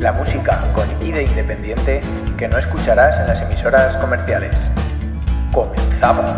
La música con ide independiente que no escucharás en las emisoras comerciales. Comenzamos.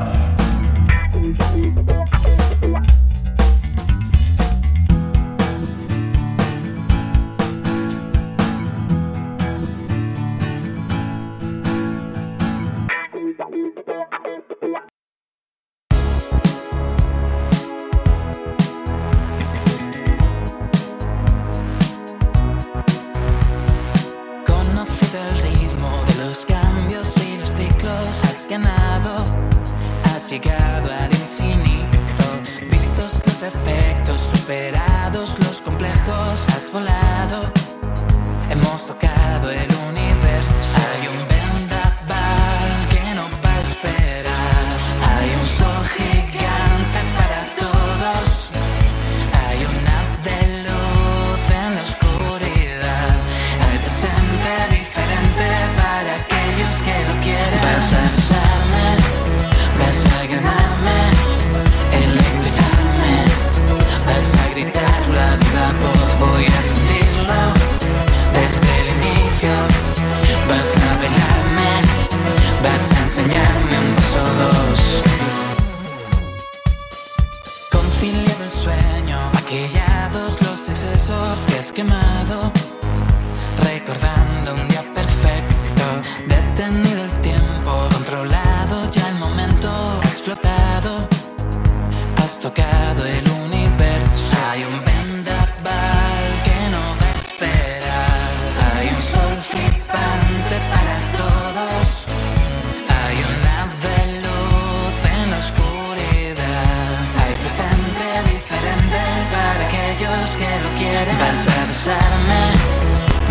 Que lo quieren. Vas a besarme,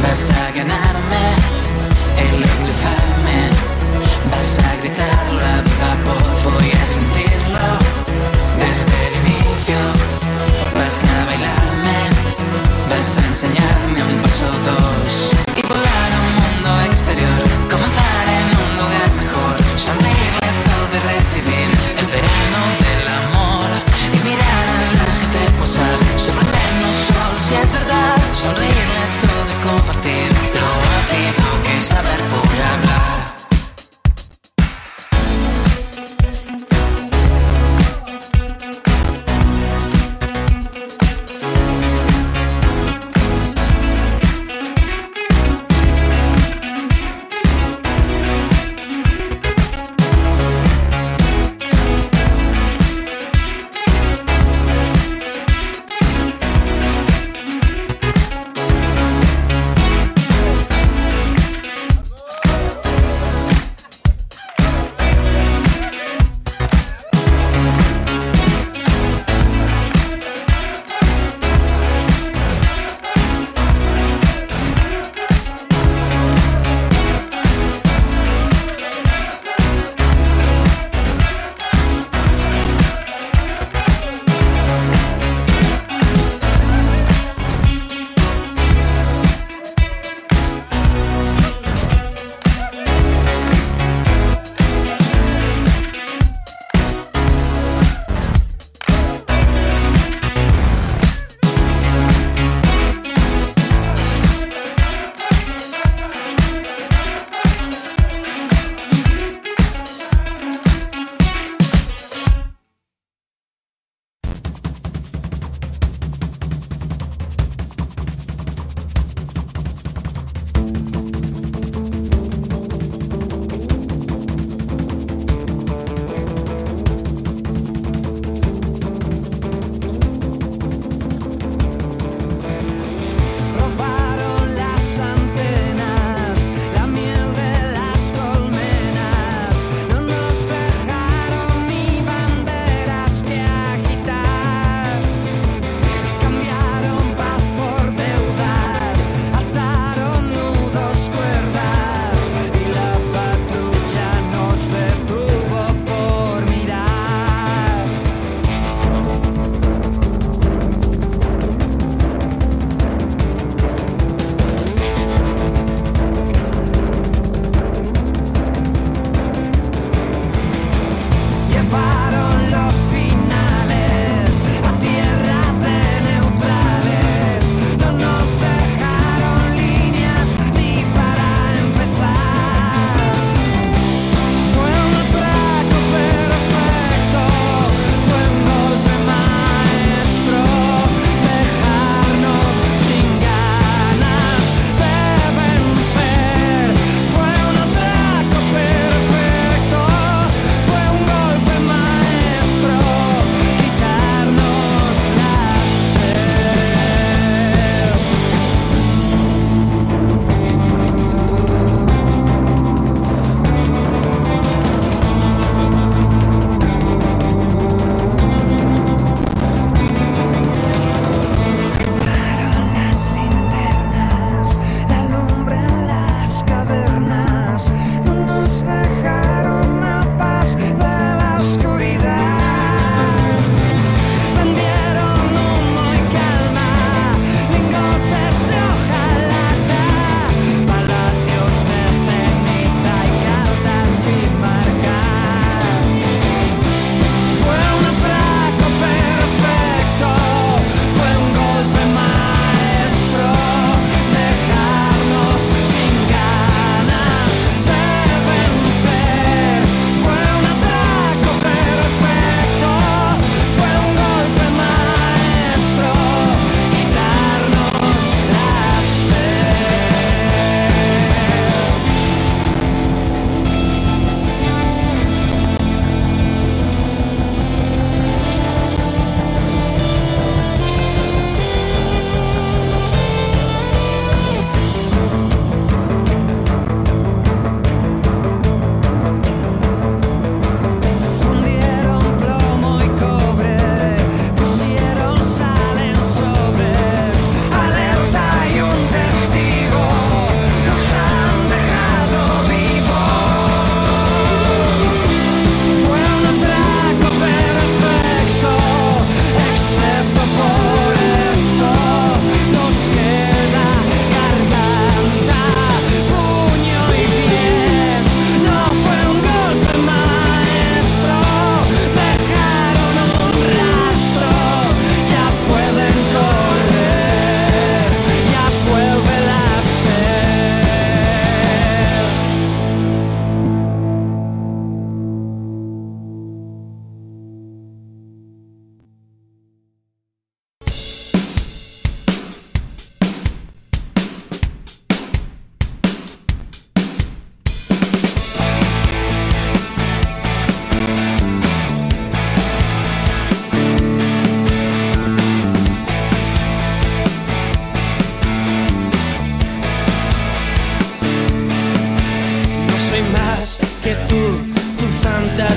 vas a ganarme, electrificarme. Vas a gritarlo a viva voz, voy a sentirlo desde el inicio. Vas a bailarme, vas a enseñarme un paso dos. Y volar sonreírle a todo y compartir. Lo hace que saber por hablar.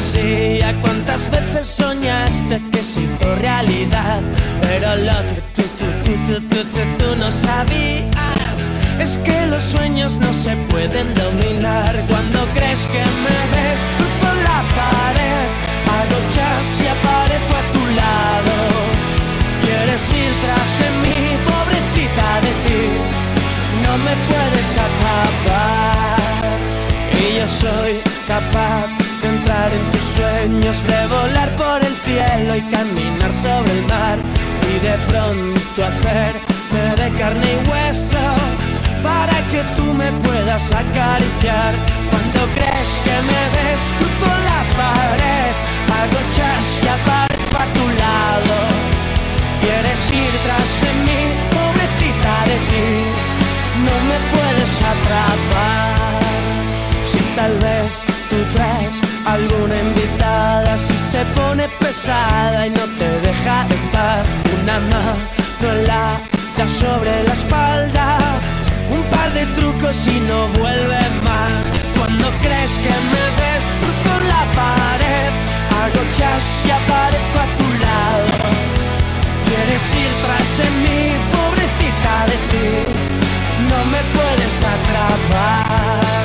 Fantasía. ¿Cuántas veces soñaste que se hizo realidad? Pero lo que tú, tú, tú, tú, tú, tú, tú no sabías es que los sueños no se pueden dominar. Cuando crees que me ves, cruzo la pared, hago chas y aparezco a tu lado. Quieres ir tras de mí, pobrecita de ti, no me puedes atrapar. Y yo soy capaz en tus sueños, de volar por el cielo y caminar sobre el mar y de pronto hacerme de carne y hueso para que tú me puedas acariciar. Cuando crees que me ves, cruzo la pared, hago chas y a tu lado. Quieres ir tras de mí, pesada y no te deja de paz, una mano en la da sobre la espalda un par de trucos y no vuelve más. Cuando crees que me ves, cruzo la pared, hago chas y aparezco a tu lado. Quieres ir tras de mí, pobrecita de ti, no me puedes atrapar.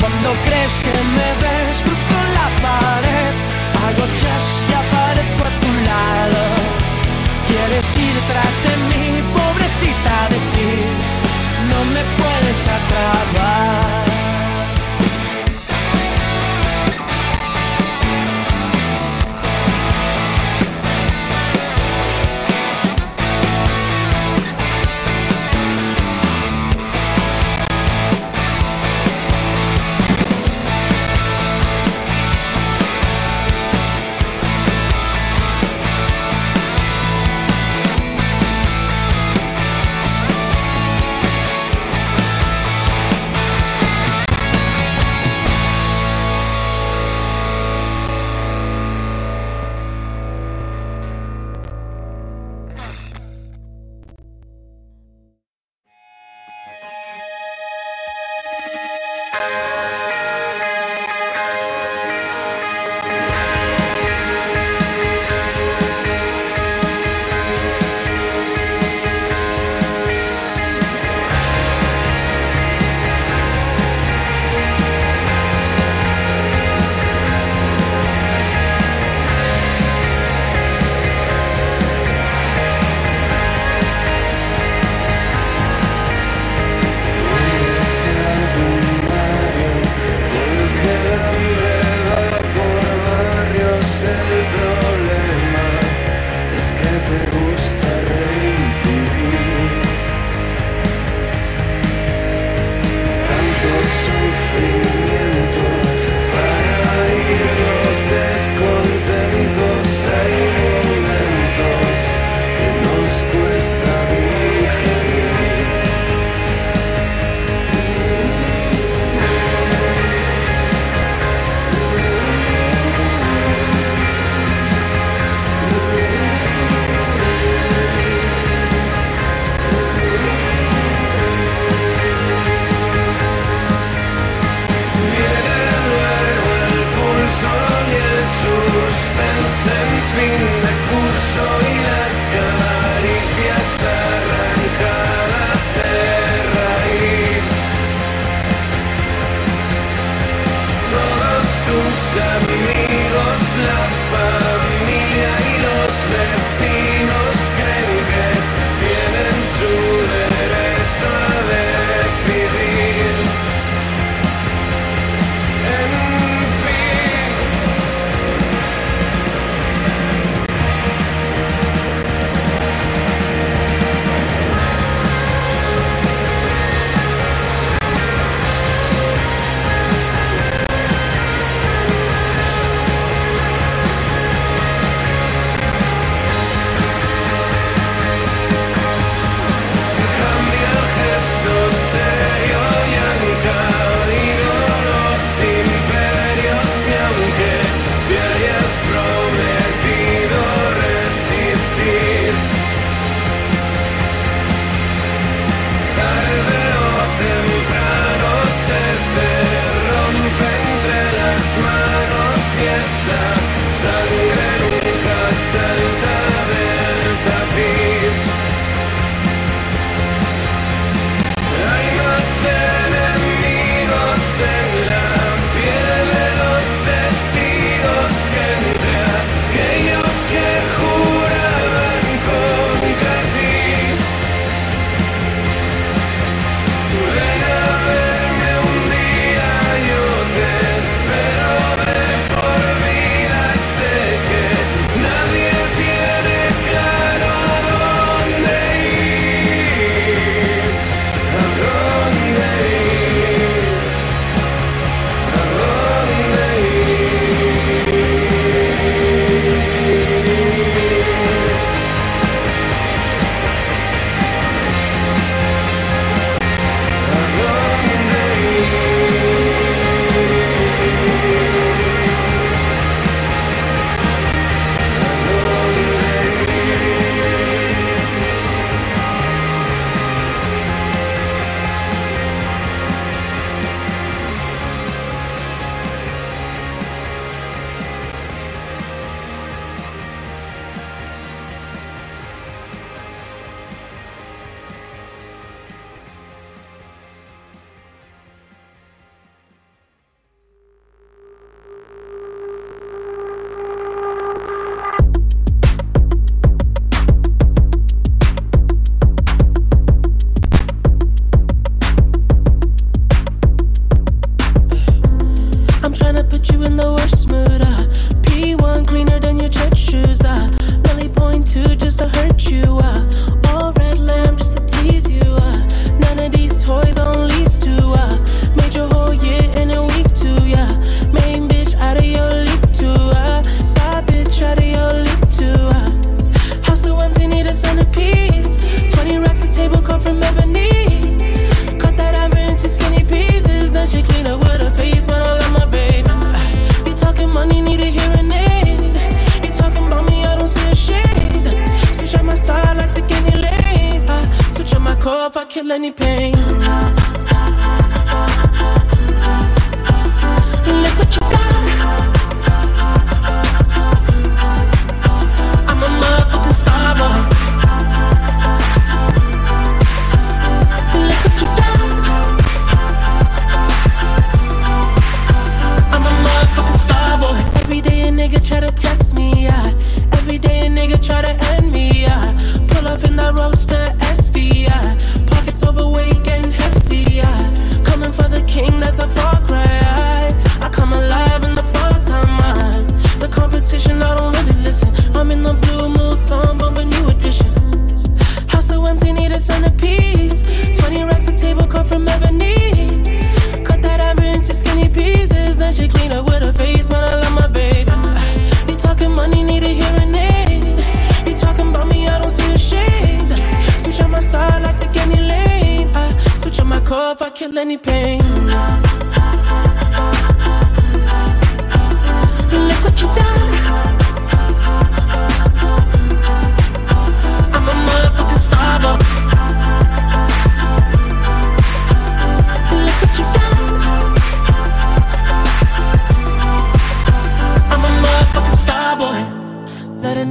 Cuando crees que me ves, cruzo la pared, hago chas y aparezco a tu lado. Quieres ir tras de mí, pobrecita de ti no me puedes atrapar.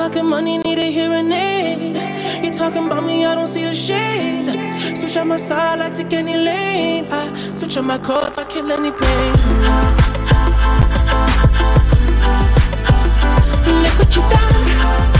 talking money, need a hearing aid. You talking about me, I don't see the shade. Switch on my side, I take any lane. I switch on my code, I kill any pain. Look what you done.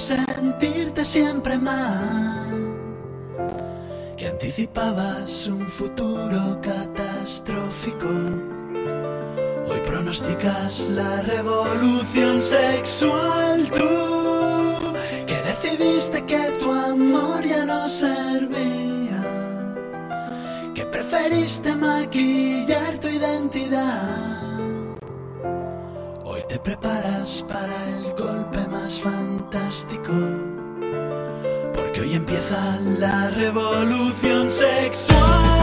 sentirte siempre mal. Que anticipabas un futuro catastrófico. Hoy pronosticas la revolución sexual. Tú que decidiste que tu amor ya no servía. Que preferiste maquillar tu identidad te preparas para el golpe más fantástico. Porque hoy empieza la revolución sexual.